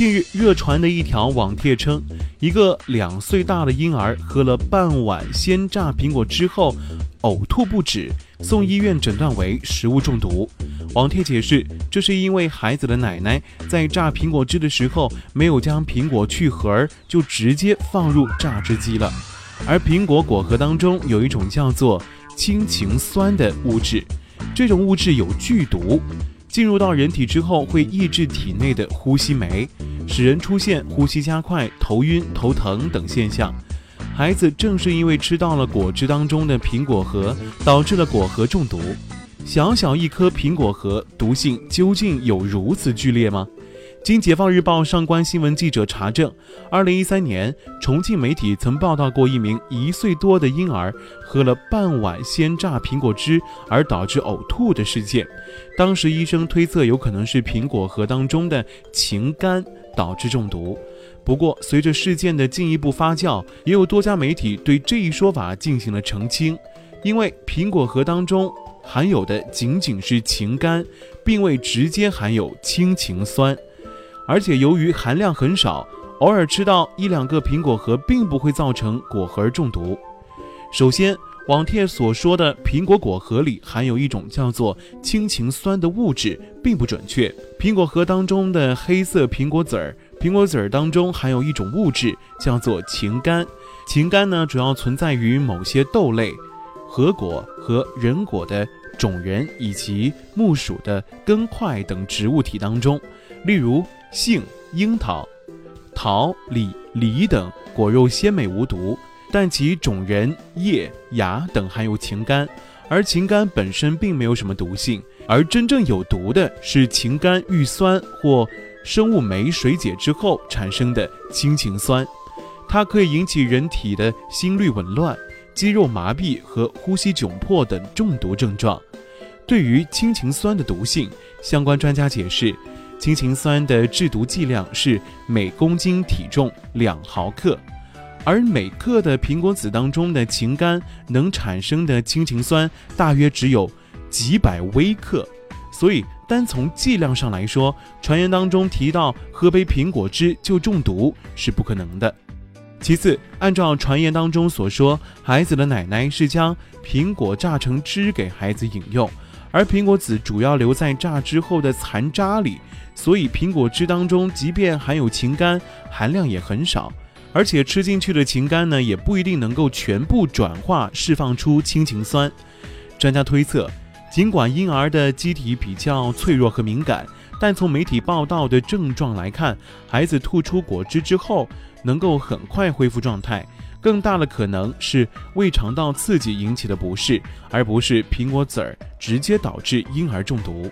近日热传的一条网帖称，一个两岁大的婴儿喝了半碗鲜榨苹果之后呕吐不止，送医院诊断为食物中毒。网帖解释，这是因为孩子的奶奶在榨苹果汁的时候没有将苹果去核，就直接放入榨汁机了。而苹果果核当中有一种叫做氢氰酸的物质，这种物质有剧毒。进入到人体之后，会抑制体内的呼吸酶，使人出现呼吸加快、头晕、头疼等现象。孩子正是因为吃到了果汁当中的苹果核，导致了果核中毒。小小一颗苹果核，毒性究竟有如此剧烈吗？经解放日报上官新闻记者查证，二零一三年，重庆媒体曾报道过一名一岁多的婴儿喝了半碗鲜榨苹果汁而导致呕吐的事件。当时医生推测有可能是苹果核当中的氰苷导致中毒。不过，随着事件的进一步发酵，也有多家媒体对这一说法进行了澄清，因为苹果核当中含有的仅仅是氰苷，并未直接含有氢氰酸。而且由于含量很少，偶尔吃到一两个苹果核，并不会造成果核中毒。首先，网帖所说的苹果果核里含有一种叫做氢氰酸的物质，并不准确。苹果核当中的黑色苹果籽儿，苹果籽儿当中含有一种物质叫做氰苷。氰苷呢，主要存在于某些豆类、核果和仁果的种仁以及木薯的根块等植物体当中，例如。杏、樱桃、桃、李、梨等果肉鲜美无毒，但其种仁、叶、芽等含有氰苷，而氰苷本身并没有什么毒性，而真正有毒的是氰苷遇酸或生物酶水解之后产生的氢氰酸，它可以引起人体的心律紊乱、肌肉麻痹和呼吸窘迫等中毒症状。对于氢氰酸的毒性，相关专家解释。氢氰酸的制毒剂量是每公斤体重两毫克，而每克的苹果籽当中的氰苷能产生的氢氰酸大约只有几百微克，所以单从剂量上来说，传言当中提到喝杯苹果汁就中毒是不可能的。其次，按照传言当中所说，孩子的奶奶是将苹果榨成汁给孩子饮用，而苹果籽主要留在榨汁后的残渣里。所以，苹果汁当中即便含有氰苷，含量也很少，而且吃进去的氰苷呢，也不一定能够全部转化释放出氢氰酸。专家推测，尽管婴儿的机体比较脆弱和敏感，但从媒体报道的症状来看，孩子吐出果汁之后能够很快恢复状态，更大的可能是胃肠道刺激引起的不适，而不是苹果籽儿直接导致婴儿中毒。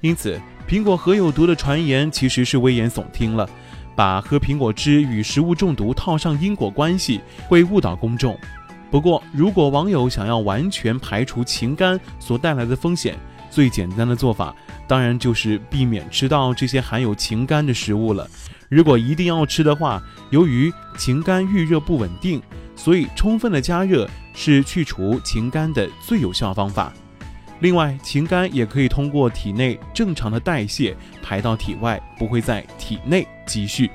因此。苹果核有毒的传言其实是危言耸听了，把喝苹果汁与食物中毒套上因果关系，会误导公众。不过，如果网友想要完全排除情感所带来的风险，最简单的做法当然就是避免吃到这些含有氰苷的食物了。如果一定要吃的话，由于氰苷遇热不稳定，所以充分的加热是去除氰苷的最有效方法。另外，氰苷也可以通过体内正常的代谢排到体外，不会在体内积蓄。